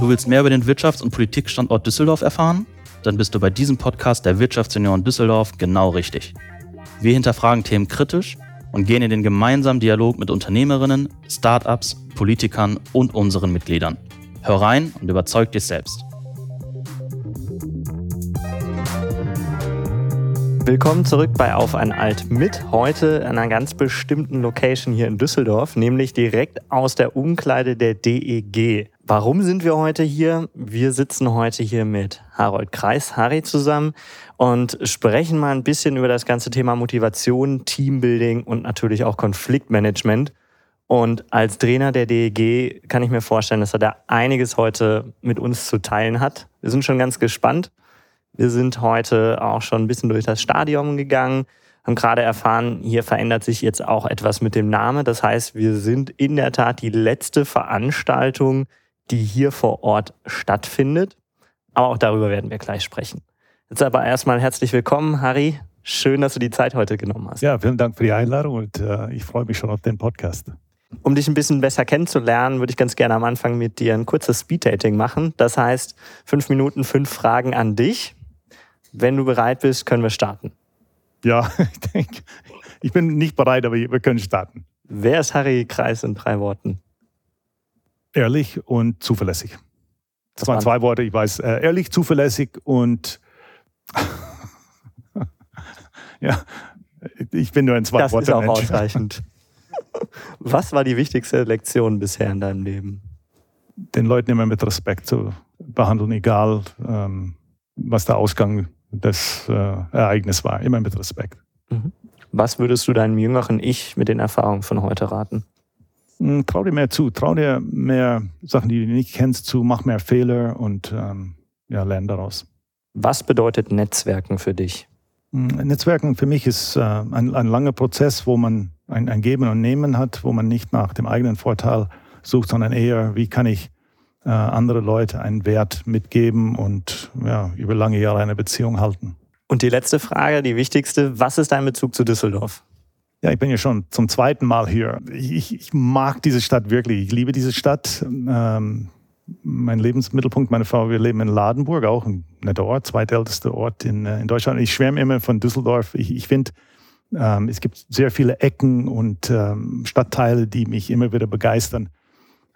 Du willst mehr über den Wirtschafts- und Politikstandort Düsseldorf erfahren? Dann bist du bei diesem Podcast der Wirtschaftsunion Düsseldorf genau richtig. Wir hinterfragen Themen kritisch und gehen in den gemeinsamen Dialog mit Unternehmerinnen, Startups, Politikern und unseren Mitgliedern. Hör rein und überzeug dich selbst. Willkommen zurück bei Auf ein Alt mit heute an einer ganz bestimmten Location hier in Düsseldorf, nämlich direkt aus der Umkleide der DEG. Warum sind wir heute hier? Wir sitzen heute hier mit Harold Kreis, Harry zusammen und sprechen mal ein bisschen über das ganze Thema Motivation, Teambuilding und natürlich auch Konfliktmanagement. Und als Trainer der DEG kann ich mir vorstellen, dass er da einiges heute mit uns zu teilen hat. Wir sind schon ganz gespannt. Wir sind heute auch schon ein bisschen durch das Stadion gegangen, haben gerade erfahren, hier verändert sich jetzt auch etwas mit dem Namen. Das heißt, wir sind in der Tat die letzte Veranstaltung, die hier vor Ort stattfindet. Aber auch darüber werden wir gleich sprechen. Jetzt aber erstmal herzlich willkommen, Harry. Schön, dass du die Zeit heute genommen hast. Ja, vielen Dank für die Einladung und äh, ich freue mich schon auf den Podcast. Um dich ein bisschen besser kennenzulernen, würde ich ganz gerne am Anfang mit dir ein kurzes Speed-Dating machen. Das heißt, fünf Minuten, fünf Fragen an dich. Wenn du bereit bist, können wir starten. Ja, ich denke, ich bin nicht bereit, aber wir können starten. Wer ist Harry Kreis in drei Worten? Ehrlich und zuverlässig. Das waren zwei Worte, ich weiß. Äh, ehrlich, zuverlässig und ja, ich bin nur in zwei das Worten. Das ist auch ausreichend. Was war die wichtigste Lektion bisher in deinem Leben? Den Leuten immer mit Respekt zu behandeln, egal ähm, was der Ausgang das äh, Ereignis war. Immer mit Respekt. Mhm. Was würdest du deinem jüngeren Ich mit den Erfahrungen von heute raten? Hm, trau dir mehr zu, trau dir mehr Sachen, die du nicht kennst, zu, mach mehr Fehler und ähm, ja, lern daraus. Was bedeutet Netzwerken für dich? Hm, Netzwerken für mich ist äh, ein, ein, langer Prozess, wo man ein, ein Geben und Nehmen hat, wo man nicht nach dem eigenen Vorteil sucht, sondern eher, wie kann ich äh, andere Leute einen Wert mitgeben und ja, über lange Jahre eine Beziehung halten. Und die letzte Frage, die wichtigste, was ist dein Bezug zu Düsseldorf? Ja, ich bin ja schon zum zweiten Mal hier. Ich, ich mag diese Stadt wirklich. Ich liebe diese Stadt. Ähm, mein Lebensmittelpunkt, meine Frau, wir leben in Ladenburg, auch ein netter Ort, zweitältester Ort in, äh, in Deutschland. Ich schwärme immer von Düsseldorf. Ich, ich finde, ähm, es gibt sehr viele Ecken und ähm, Stadtteile, die mich immer wieder begeistern.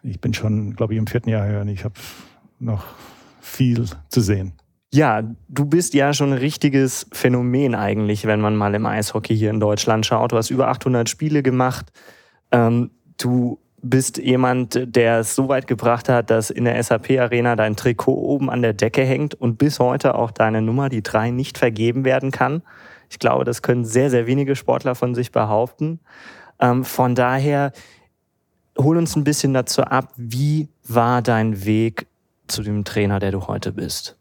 Ich bin schon, glaube ich, im vierten Jahr hier und ich habe noch viel zu sehen. Ja, du bist ja schon ein richtiges Phänomen eigentlich, wenn man mal im Eishockey hier in Deutschland schaut. Du hast über 800 Spiele gemacht. Ähm, du bist jemand, der es so weit gebracht hat, dass in der SAP-Arena dein Trikot oben an der Decke hängt und bis heute auch deine Nummer, die drei, nicht vergeben werden kann. Ich glaube, das können sehr, sehr wenige Sportler von sich behaupten. Ähm, von daher, hol uns ein bisschen dazu ab, wie war dein Weg zu dem Trainer, der du heute bist?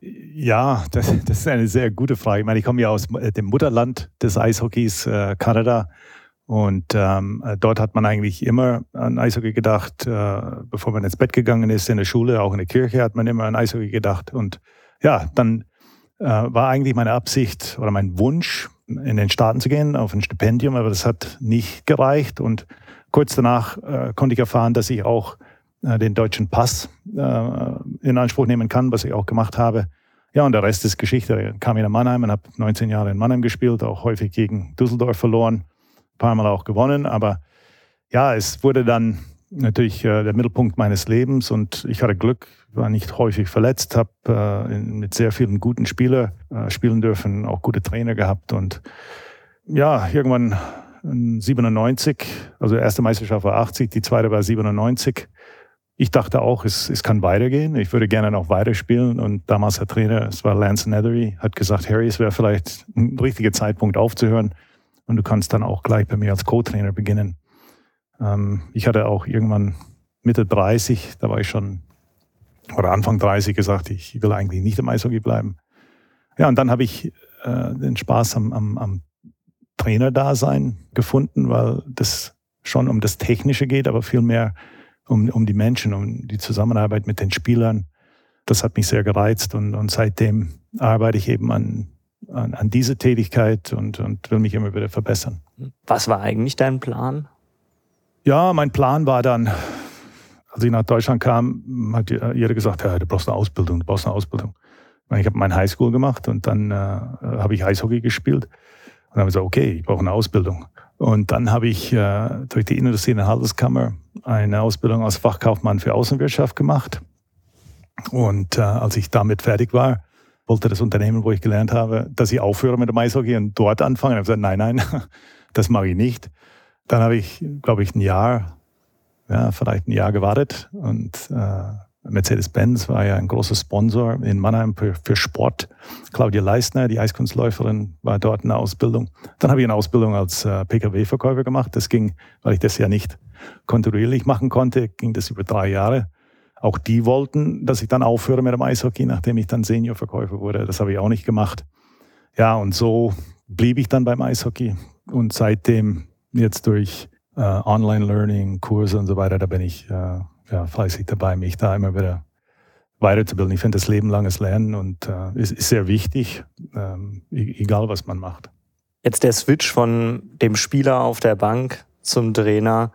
Ja, das, das, ist eine sehr gute Frage. Ich meine, ich komme ja aus äh, dem Mutterland des Eishockeys, äh, Kanada. Und ähm, äh, dort hat man eigentlich immer an Eishockey gedacht, äh, bevor man ins Bett gegangen ist, in der Schule, auch in der Kirche hat man immer an Eishockey gedacht. Und ja, dann äh, war eigentlich meine Absicht oder mein Wunsch, in den Staaten zu gehen, auf ein Stipendium, aber das hat nicht gereicht. Und kurz danach äh, konnte ich erfahren, dass ich auch den deutschen Pass äh, in Anspruch nehmen kann, was ich auch gemacht habe. Ja, und der Rest ist Geschichte. Ich kam in Mannheim und habe 19 Jahre in Mannheim gespielt, auch häufig gegen Düsseldorf verloren, ein paar Mal auch gewonnen. Aber ja, es wurde dann natürlich äh, der Mittelpunkt meines Lebens und ich hatte Glück, war nicht häufig verletzt, habe äh, mit sehr vielen guten Spielern äh, spielen dürfen, auch gute Trainer gehabt und ja, irgendwann 97, also erste Meisterschaft war 80, die zweite war 97 ich dachte auch, es, es kann weitergehen. Ich würde gerne noch weiterspielen. Und damals der Trainer, es war Lance Nethery, hat gesagt, Harry, es wäre vielleicht ein richtiger Zeitpunkt aufzuhören. Und du kannst dann auch gleich bei mir als Co-Trainer beginnen. Ähm, ich hatte auch irgendwann Mitte 30, da war ich schon, oder Anfang 30 gesagt, ich will eigentlich nicht im Eishockey bleiben. Ja, und dann habe ich äh, den Spaß am, am, am Trainerdasein gefunden, weil das schon um das Technische geht, aber viel mehr um, um die Menschen, um die Zusammenarbeit mit den Spielern. Das hat mich sehr gereizt und, und seitdem arbeite ich eben an, an, an diese Tätigkeit und, und will mich immer wieder verbessern. Was war eigentlich dein Plan? Ja, mein Plan war dann als ich nach Deutschland kam, hat jeder gesagt, ja, du brauchst eine Ausbildung, du brauchst eine Ausbildung. Ich habe meine Highschool gemacht und dann äh, habe ich Eishockey gespielt. Und dann habe ich gesagt, okay, ich brauche eine Ausbildung. Und dann habe ich äh, durch die Industrie- und Handelskammer eine Ausbildung als Fachkaufmann für Außenwirtschaft gemacht. Und äh, als ich damit fertig war, wollte das Unternehmen, wo ich gelernt habe, dass ich aufhöre mit dem Eishockey und dort anfange. Ich habe gesagt, nein, nein, das mache ich nicht. Dann habe ich, glaube ich, ein Jahr, ja, vielleicht ein Jahr gewartet und äh, Mercedes-Benz war ja ein großer Sponsor in Mannheim für, für, Sport. Claudia Leistner, die Eiskunstläuferin, war dort in der Ausbildung. Dann habe ich eine Ausbildung als äh, Pkw-Verkäufer gemacht. Das ging, weil ich das ja nicht kontinuierlich machen konnte, ging das über drei Jahre. Auch die wollten, dass ich dann aufhöre mit dem Eishockey, nachdem ich dann Seniorverkäufer wurde. Das habe ich auch nicht gemacht. Ja, und so blieb ich dann beim Eishockey. Und seitdem jetzt durch äh, Online-Learning, Kurse und so weiter, da bin ich äh, ja, fleißig dabei, mich da immer wieder weiterzubilden. Ich finde das lebenlanges Lernen und äh, ist, ist, sehr wichtig, ähm, e-, egal was man macht. Jetzt der Switch von dem Spieler auf der Bank zum Trainer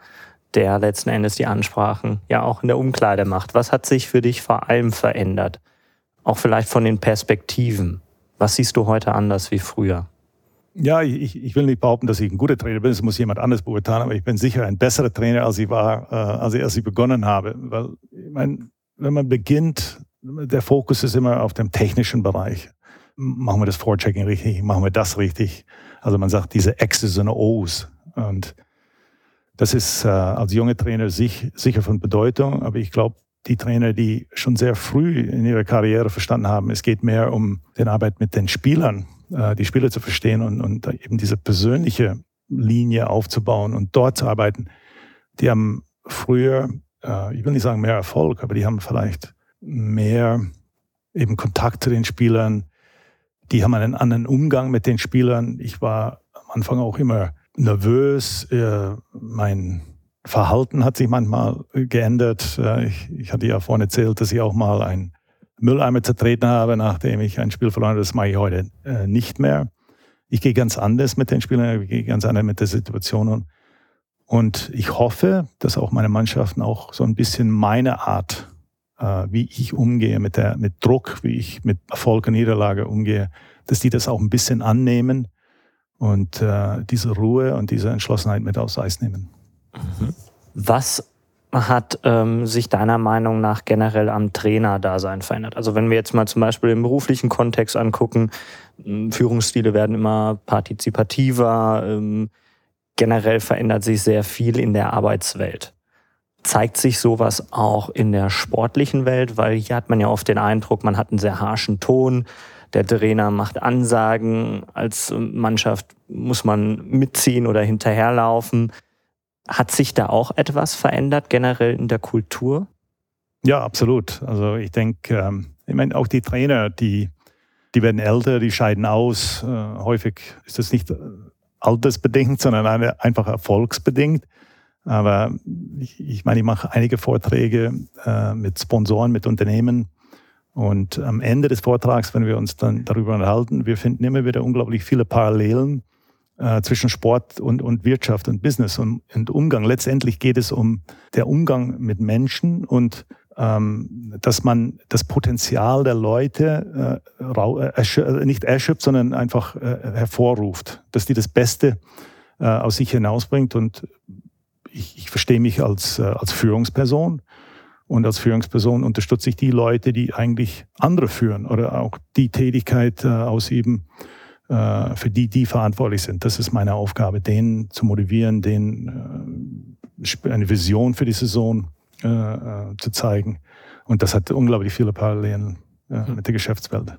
der letzten Endes die Ansprachen ja auch in der Umkleide macht. Was hat sich für dich vor allem verändert? Auch vielleicht von den Perspektiven. Was siehst du heute anders wie früher? Ja, ich, ich will nicht behaupten, dass ich ein guter Trainer bin. Das muss jemand anders beurteilen. Aber ich bin sicher ein besserer Trainer, als ich war, äh, als, ich, als ich begonnen habe. Weil, ich meine, wenn man beginnt, der Fokus ist immer auf dem technischen Bereich. Machen wir das Vorchecking richtig? Machen wir das richtig? Also man sagt diese X's und O's. Und das ist äh, als junge Trainer sich, sicher von Bedeutung, aber ich glaube, die Trainer, die schon sehr früh in ihrer Karriere verstanden haben, es geht mehr um die Arbeit mit den Spielern, äh, die Spieler zu verstehen und, und eben diese persönliche Linie aufzubauen und dort zu arbeiten. Die haben früher, äh, ich will nicht sagen mehr Erfolg, aber die haben vielleicht mehr eben Kontakt zu den Spielern. Die haben einen anderen Umgang mit den Spielern. Ich war am Anfang auch immer nervös. Mein Verhalten hat sich manchmal geändert. Ich, ich hatte ja vorhin erzählt, dass ich auch mal einen Mülleimer zertreten habe, nachdem ich ein Spiel verloren habe. Das mache ich heute äh, nicht mehr. Ich gehe ganz anders mit den Spielern, ich gehe ganz anders mit der Situation um. Und ich hoffe, dass auch meine Mannschaften auch so ein bisschen meine Art, äh, wie ich umgehe mit, der, mit Druck, wie ich mit Erfolg und Niederlage umgehe, dass die das auch ein bisschen annehmen und äh, diese Ruhe und diese Entschlossenheit mit aufs Eis nehmen. Mhm. Was hat ähm, sich deiner Meinung nach generell am Trainerdasein verändert? Also wenn wir jetzt mal zum Beispiel im beruflichen Kontext angucken, Führungsstile werden immer partizipativer, ähm, generell verändert sich sehr viel in der Arbeitswelt. Zeigt sich sowas auch in der sportlichen Welt? Weil hier hat man ja oft den Eindruck, man hat einen sehr harschen Ton, der Trainer macht Ansagen, als Mannschaft muss man mitziehen oder hinterherlaufen. Hat sich da auch etwas verändert generell in der Kultur? Ja, absolut. Also ich denke, ähm, ich meine, auch die Trainer, die, die werden älter, die scheiden aus. Äh, häufig ist das nicht altersbedingt, sondern einfach erfolgsbedingt. Aber ich, ich meine, ich mache einige Vorträge äh, mit Sponsoren, mit Unternehmen und am Ende des Vortrags, wenn wir uns dann darüber unterhalten, wir finden immer wieder unglaublich viele Parallelen äh, zwischen Sport und, und Wirtschaft und Business und, und Umgang. Letztendlich geht es um der Umgang mit Menschen und ähm, dass man das Potenzial der Leute äh, äh, nicht erschöpft, sondern einfach äh, hervorruft, dass die das Beste äh, aus sich hinausbringt. Und ich, ich verstehe mich als, äh, als Führungsperson und als Führungsperson unterstütze ich die Leute, die eigentlich andere führen oder auch die Tätigkeit äh, ausüben, äh, für die die verantwortlich sind. Das ist meine Aufgabe, denen zu motivieren, denen äh, eine Vision für die Saison äh, äh, zu zeigen. Und das hat unglaublich viele Parallelen äh, mit der Geschäftswelt.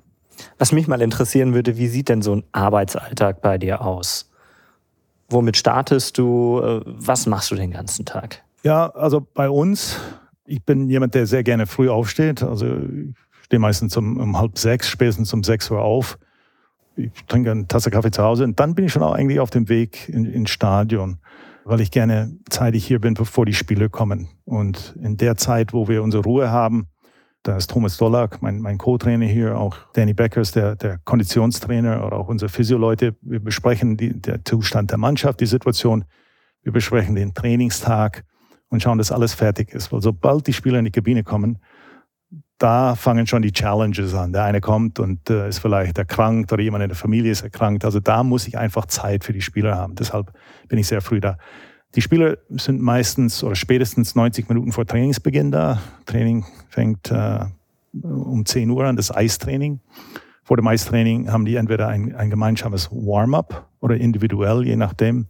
Was mich mal interessieren würde, wie sieht denn so ein Arbeitsalltag bei dir aus? Womit startest du? Was machst du den ganzen Tag? Ja, also bei uns ich bin jemand, der sehr gerne früh aufsteht. Also ich stehe meistens um, um halb sechs, spätestens um sechs Uhr auf. Ich trinke eine Tasse Kaffee zu Hause und dann bin ich schon auch eigentlich auf dem Weg in, ins Stadion, weil ich gerne zeitig hier bin, bevor die Spiele kommen. Und in der Zeit, wo wir unsere Ruhe haben, da ist Thomas Dollack, mein, mein Co-Trainer hier, auch Danny Beckers, der, der Konditionstrainer oder auch unsere Physio-Leute. Wir besprechen die, der Zustand der Mannschaft, die Situation. Wir besprechen den Trainingstag und schauen, dass alles fertig ist. Weil sobald die Spieler in die Kabine kommen, da fangen schon die Challenges an. Der eine kommt und äh, ist vielleicht erkrankt oder jemand in der Familie ist erkrankt. Also da muss ich einfach Zeit für die Spieler haben. Deshalb bin ich sehr früh da. Die Spieler sind meistens oder spätestens 90 Minuten vor Trainingsbeginn da. Training fängt äh, um 10 Uhr an, das Eistraining. Vor dem Eistraining haben die entweder ein, ein gemeinsames Warm-up oder individuell, je nachdem.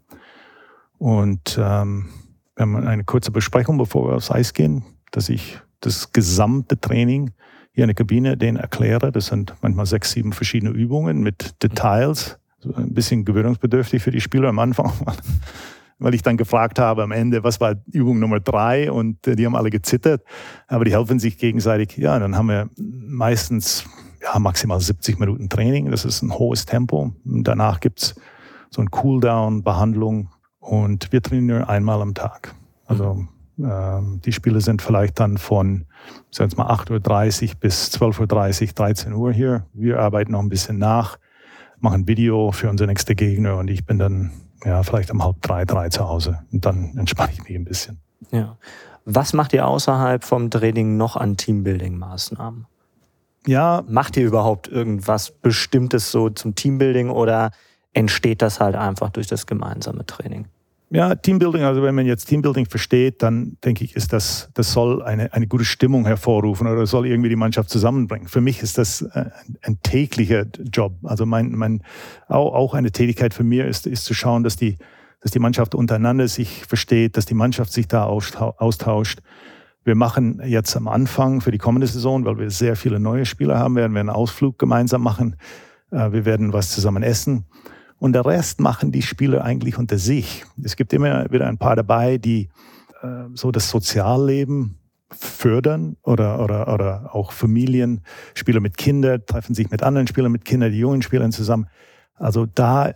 Und ähm, wir haben eine kurze Besprechung, bevor wir aufs Eis gehen, dass ich das gesamte Training hier in der Kabine denen erkläre. Das sind manchmal sechs, sieben verschiedene Übungen mit Details. So ein bisschen gewöhnungsbedürftig für die Spieler am Anfang, weil ich dann gefragt habe am Ende, was war Übung Nummer drei und die haben alle gezittert, aber die helfen sich gegenseitig. Ja, dann haben wir meistens ja, maximal 70 Minuten Training. Das ist ein hohes Tempo. Und danach gibt's so ein Cooldown, Behandlung und wir trainieren einmal am Tag. Also ähm, die Spiele sind vielleicht dann von, sagen wir mal, 8.30 Uhr bis 12.30 Uhr, 13 Uhr hier. Wir arbeiten noch ein bisschen nach, machen Video für unsere nächste Gegner und ich bin dann ja, vielleicht um halb drei, drei zu Hause und dann entspanne ich mich ein bisschen. Ja. Was macht ihr außerhalb vom Training noch an Teambuilding-Maßnahmen? Ja. Macht ihr überhaupt irgendwas Bestimmtes so zum Teambuilding oder entsteht das halt einfach durch das gemeinsame Training? Ja, Teambuilding, also wenn man jetzt Teambuilding versteht, dann denke ich, ist das, das soll eine, eine gute Stimmung hervorrufen oder soll irgendwie die Mannschaft zusammenbringen. Für mich ist das äh, ein täglicher Job. Also mein, mein, auch, auch eine Tätigkeit für mich ist, ist zu schauen, dass die, dass die Mannschaft untereinander sich versteht, dass die Mannschaft sich da austauscht. Wir machen jetzt am Anfang für die kommende Saison, weil wir sehr viele neue Spieler haben, werden wir einen Ausflug gemeinsam machen. Äh, wir werden was zusammen essen. Und der Rest machen die Spieler eigentlich unter sich. Es gibt immer wieder ein paar dabei, die äh, so das Sozialleben fördern oder, oder, oder auch Familien, Spieler mit Kindern treffen sich mit anderen Spielern mit Kindern, die jungen Spielern zusammen. Also da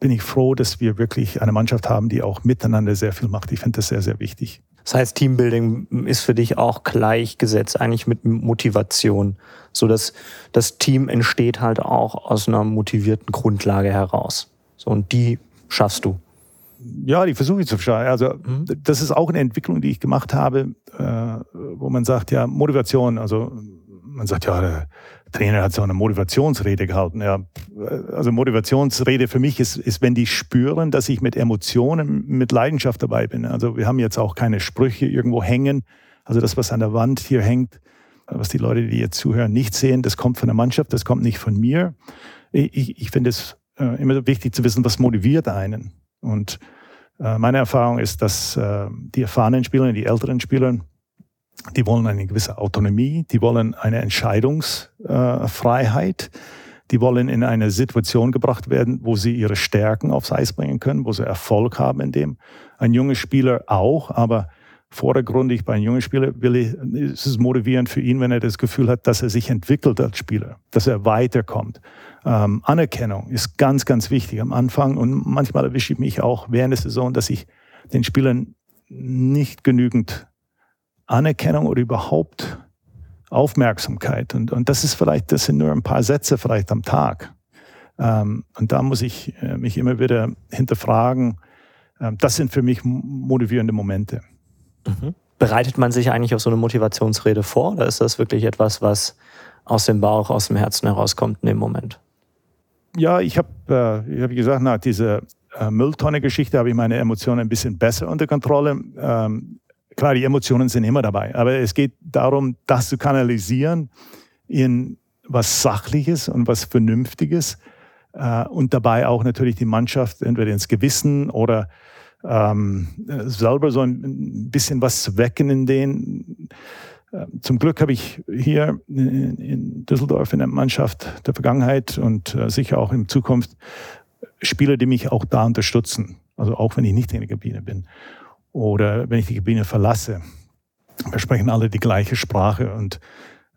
bin ich froh, dass wir wirklich eine Mannschaft haben, die auch miteinander sehr viel macht. Ich finde das sehr, sehr wichtig. Das heißt, Teambuilding ist für dich auch gleichgesetzt eigentlich mit Motivation, so dass das Team entsteht halt auch aus einer motivierten Grundlage heraus. So und die schaffst du. Ja, die versuche ich zu schaffen. Also mhm. das ist auch eine Entwicklung, die ich gemacht habe, äh, wo man sagt, ja Motivation. Also man sagt ja, Trainer hat so eine Motivationsrede gehalten. Ja, also Motivationsrede für mich ist, ist, wenn die spüren, dass ich mit Emotionen, mit Leidenschaft dabei bin. Also wir haben jetzt auch keine Sprüche irgendwo hängen. Also das, was an der Wand hier hängt, was die Leute, die jetzt zuhören, nicht sehen, das kommt von der Mannschaft, das kommt nicht von mir. Ich, ich finde es äh, immer wichtig zu wissen, was motiviert einen. Und äh, meine Erfahrung ist, dass äh, die erfahrenen Spieler, die älteren Spieler, die wollen eine gewisse Autonomie, die wollen eine Entscheidungsfreiheit, die wollen in eine Situation gebracht werden, wo sie ihre Stärken aufs Eis bringen können, wo sie Erfolg haben in dem. Ein junger Spieler auch, aber vordergründig bei einem jungen Spieler will ich, ist es motivierend für ihn, wenn er das Gefühl hat, dass er sich entwickelt als Spieler, dass er weiterkommt. Ähm, Anerkennung ist ganz, ganz wichtig am Anfang und manchmal erwische ich mich auch während der Saison, dass ich den Spielern nicht genügend Anerkennung oder überhaupt Aufmerksamkeit. Und, und das ist vielleicht, das sind nur ein paar Sätze vielleicht am Tag. Ähm, und da muss ich äh, mich immer wieder hinterfragen. Ähm, das sind für mich motivierende Momente. Mhm. Bereitet man sich eigentlich auf so eine Motivationsrede vor oder ist das wirklich etwas, was aus dem Bauch, aus dem Herzen herauskommt in dem Moment? Ja, ich habe, äh, hab gesagt, nach dieser äh, Mülltonne-Geschichte habe ich meine Emotionen ein bisschen besser unter Kontrolle. Ähm, klar, die Emotionen sind immer dabei, aber es geht darum, das zu kanalisieren in was Sachliches und was Vernünftiges äh, und dabei auch natürlich die Mannschaft entweder ins Gewissen oder ähm, selber so ein bisschen was zu wecken in denen. Äh, zum Glück habe ich hier in, Düsseldorf in der Mannschaft der Vergangenheit und äh, sicher auch in Zukunft Spieler, die mich auch da unterstützen. Also auch wenn ich nicht in der Kabine bin oder wenn ich die Kabine verlasse. Wir sprechen alle die gleiche Sprache und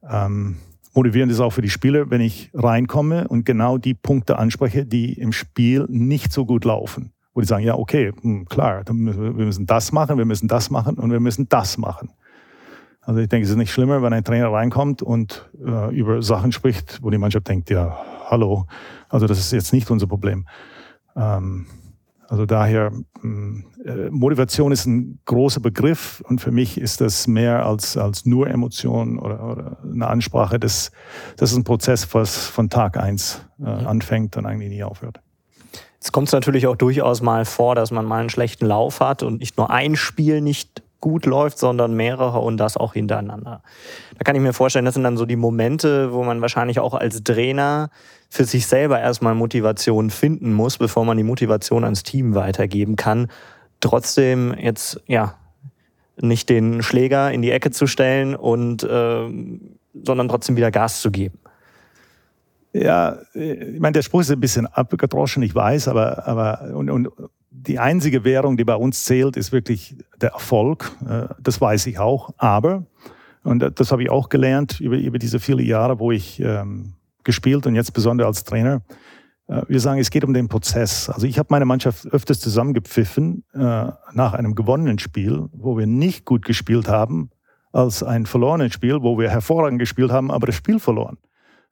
ähm, motivierend ist auch für die Spieler, wenn ich reinkomme und genau die Punkte anspreche, die im Spiel nicht so gut laufen. Wo die sagen, ja, okay, hm, klar, wir müssen das machen, wir müssen das machen und wir müssen das machen. Also ich denke, es ist nicht schlimmer, wenn ein Trainer reinkommt und äh, über Sachen spricht, wo die Mannschaft denkt, ja, hallo, also das ist jetzt nicht unser Problem. Ähm, Also daher, hm, äh, Motivation ist ein großer Begriff und für mich ist das mehr als, als nur Emotion oder, oder eine Ansprache. Das, das ist ein Prozess, was von Tag eins äh, mhm. anfängt und eigentlich nie aufhört. Jetzt kommt es natürlich auch durchaus mal vor, dass man mal einen schlechten Lauf hat und nicht nur ein Spiel nicht gut läuft, sondern mehrere und das auch hintereinander. Da kann ich mir vorstellen, das sind dann so die Momente, wo man wahrscheinlich auch als Trainer für sich selber erstmal Motivation finden muss, bevor man die Motivation ans Team weitergeben kann. Trotzdem jetzt, ja, nicht den Schläger in die Ecke zu stellen und, äh, sondern trotzdem wieder Gas zu geben. Ja, ich meine, der Spruch ist ein bisschen abgedroschen, ich weiß, aber, aber und, und die einzige Währung, die bei uns zählt, ist wirklich der Erfolg. Äh, das weiß ich auch. Aber, und das habe ich auch gelernt über, über diese vielen Jahre, wo ich ähm, gespielt und jetzt besonders als Trainer. Äh, wir sagen, es geht um den Prozess. Also ich habe meine Mannschaft öfters zusammengepfiffen äh, nach einem gewonnenen Spiel, wo wir nicht gut gespielt haben, als ein verlorenes Spiel, wo wir hervorragend gespielt haben, aber das Spiel verloren.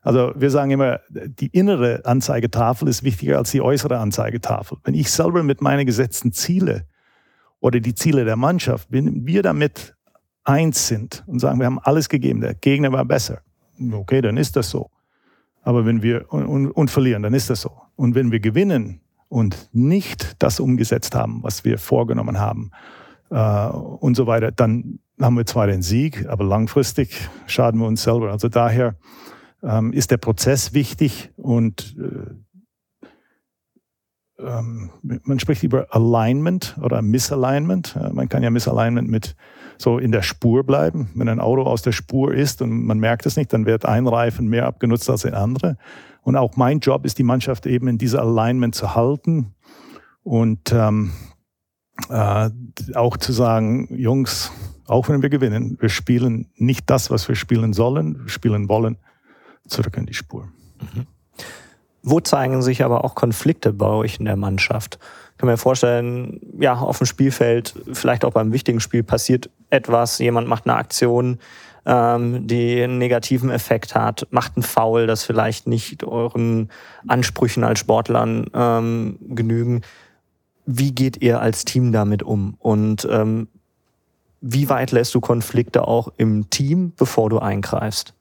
Also wir sagen immer, die innere Anzeigetafel ist wichtiger als die äußere Anzeigetafel. Wenn ich selber mit meinen gesetzten Ziele oder die Ziele der Mannschaft, wenn wir damit eins sind und sagen, wir haben alles gegeben, der Gegner war besser, okay, dann ist das so. Aber wenn wir und, und verlieren, dann ist das so. Und wenn wir gewinnen und nicht das umgesetzt haben, was wir vorgenommen haben äh, und so weiter, dann haben wir zwar den Sieg, aber langfristig schaden wir uns selber. Also daher ähm, ist der Prozess wichtig und äh, ähm, man spricht über Alignment oder Misalignment. Äh, man kann ja Misalignment mit so in der Spur bleiben. Wenn ein Auto aus der Spur ist und man merkt es nicht, dann wird ein Reifen mehr abgenutzt als der andere. Und auch mein Job ist, die Mannschaft eben in dieser Alignment zu halten und ähm, äh, auch zu sagen, Jungs, auch wenn wir gewinnen, wir spielen nicht das, was wir spielen sollen, spielen wollen zurück in die Spur. Mhm. Wo zeigen sich aber auch Konflikte bei euch in der Mannschaft? Ich kann mir vorstellen, ja, auf dem Spielfeld, vielleicht auch beim wichtigen Spiel passiert etwas, jemand macht eine Aktion, ähm, die einen negativen Effekt hat, macht einen Foul, das vielleicht nicht euren Ansprüchen als Sportlern ähm, genügen. Wie geht ihr als Team damit um? Und ähm, wie weit lässt du Konflikte auch im Team, bevor du eingreifst?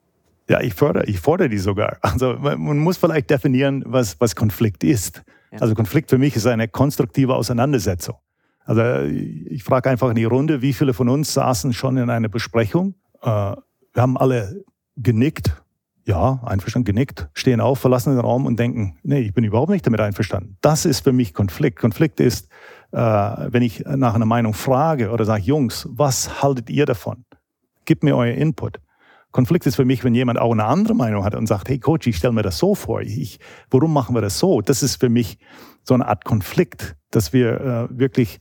Ja, ich fordere, ich fordere die sogar. Also man muss vielleicht definieren, was, was Konflikt ist. Ja. Also Konflikt für mich ist eine konstruktive Auseinandersetzung. Also ich frage einfach in die Runde, wie viele von uns saßen schon in einer Besprechung? Äh, wir haben alle genickt. Ja, einverstanden genickt, stehen auf, verlassen den Raum und denken, nee, ich bin überhaupt nicht damit einverstanden. Das ist für mich Konflikt. Konflikt ist, äh, wenn ich nach einer Meinung frage oder sage, Jungs, was haltet ihr davon? Gib mir euer Input. Konflikt ist für mich, wenn jemand auch eine andere Meinung hat und sagt, hey Coach, ich stelle mir das so vor, ich, warum machen wir das so? Das ist für mich so eine Art Konflikt, dass wir äh, wirklich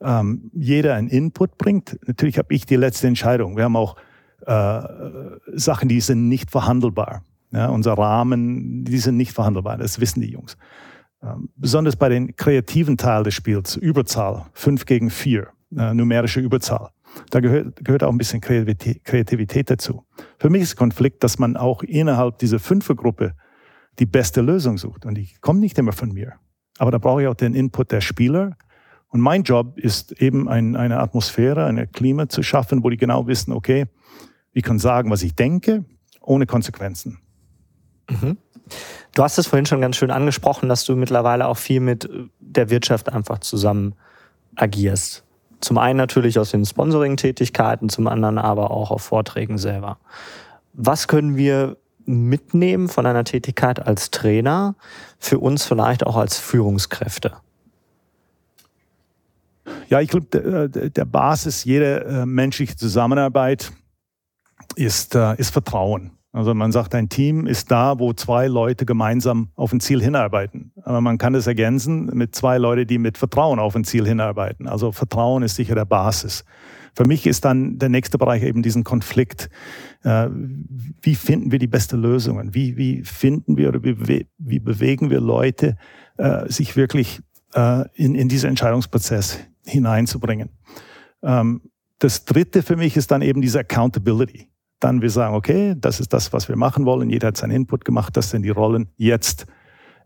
ähm, jeder einen Input bringt. Natürlich habe ich die letzte Entscheidung. Wir haben auch äh, Sachen, die sind nicht verhandelbar. Ja, unser Rahmen, die sind nicht verhandelbar. Das wissen die Jungs. Ähm, besonders bei den kreativen Teil des Spiels, Überzahl, fünf gegen vier, äh, numerische Überzahl. Da gehört, gehört auch ein bisschen Kreativität dazu. Für mich ist Konflikt, dass man auch innerhalb dieser Fünfergruppe die beste Lösung sucht. Und die kommt nicht immer von mir. Aber da brauche ich auch den Input der Spieler. Und mein Job ist eben ein, eine Atmosphäre, ein Klima zu schaffen, wo die genau wissen, okay, ich kann sagen, was ich denke, ohne Konsequenzen. Mhm. Du hast es vorhin schon ganz schön angesprochen, dass du mittlerweile auch viel mit der Wirtschaft einfach zusammen agierst. Zum einen natürlich aus den Sponsoring-Tätigkeiten, zum anderen aber auch auf Vorträgen selber. Was können wir mitnehmen von einer Tätigkeit als Trainer, für uns vielleicht auch als Führungskräfte? Ja, ich glaube, der, der, Basis jeder äh, menschlichen Zusammenarbeit ist, äh, ist Vertrauen. Also man sagt, ein Team ist da, wo zwei Leute gemeinsam auf ein Ziel hinarbeiten. Aber man kann es ergänzen mit zwei Leuten, die mit Vertrauen auf ein Ziel hinarbeiten. Also Vertrauen ist sicher der Basis. Für mich ist dann der nächste Bereich eben diesen Konflikt. Äh, wie finden wir die besten Lösungen? Wie, wie finden wir oder wie, wie bewegen wir Leute, äh, sich wirklich äh, in, in diesen Entscheidungsprozess hineinzubringen? Ähm, das dritte für mich ist dann eben diese Accountability dann wir sagen, okay, das ist das, was wir machen wollen. Jeder hat seinen Input gemacht. Das sind die Rollen. Jetzt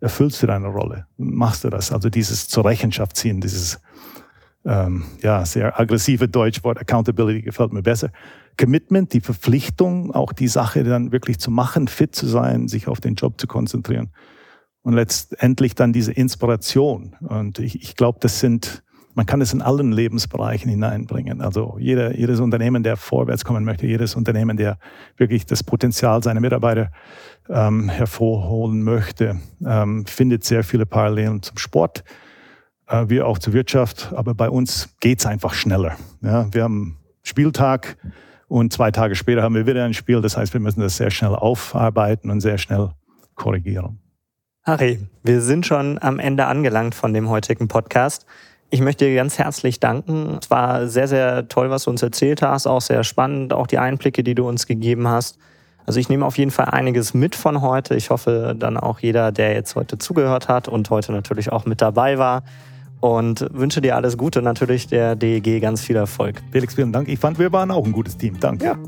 erfüllst du deine Rolle? Machst du das? Also dieses zur Rechenschaft ziehen, dieses ähm, ja, sehr aggressive Deutschwort Accountability gefällt mir besser. Commitment, die Verpflichtung, auch die Sache dann wirklich zu machen, fit zu sein, sich auf den Job zu konzentrieren. Und letztendlich dann diese Inspiration. Und ich, ich glaube, das sind, man kann es in allen Lebensbereichen hineinbringen. Also jeder, jedes Unternehmen, der vorwärts kommen möchte, jedes Unternehmen, der wirklich das Potenzial seiner Mitarbeiter ähm, hervorholen möchte, ähm, findet sehr viele Parallelen zum Sport, äh, wie auch zur Wirtschaft. Aber bei uns geht es einfach schneller. Ja, wir haben Spieltag und zwei Tage später haben wir wieder ein Spiel. Das heißt, wir müssen das sehr schnell aufarbeiten und sehr schnell korrigieren. Harry, wir sind schon am Ende angelangt von dem heutigen Podcast. Ich möchte dir ganz herzlich danken. Es war sehr, sehr toll, was du uns erzählt hast, auch sehr spannend, auch die Einblicke, die du uns gegeben hast. Also ich nehme auf jeden Fall einiges mit von heute. Ich hoffe dann auch jeder, der jetzt heute zugehört hat und heute natürlich auch mit dabei war. Und wünsche dir alles Gute, natürlich der DEG ganz viel Erfolg. Felix, vielen Dank. Ich fand, wir waren auch ein gutes Team. Danke. Ja.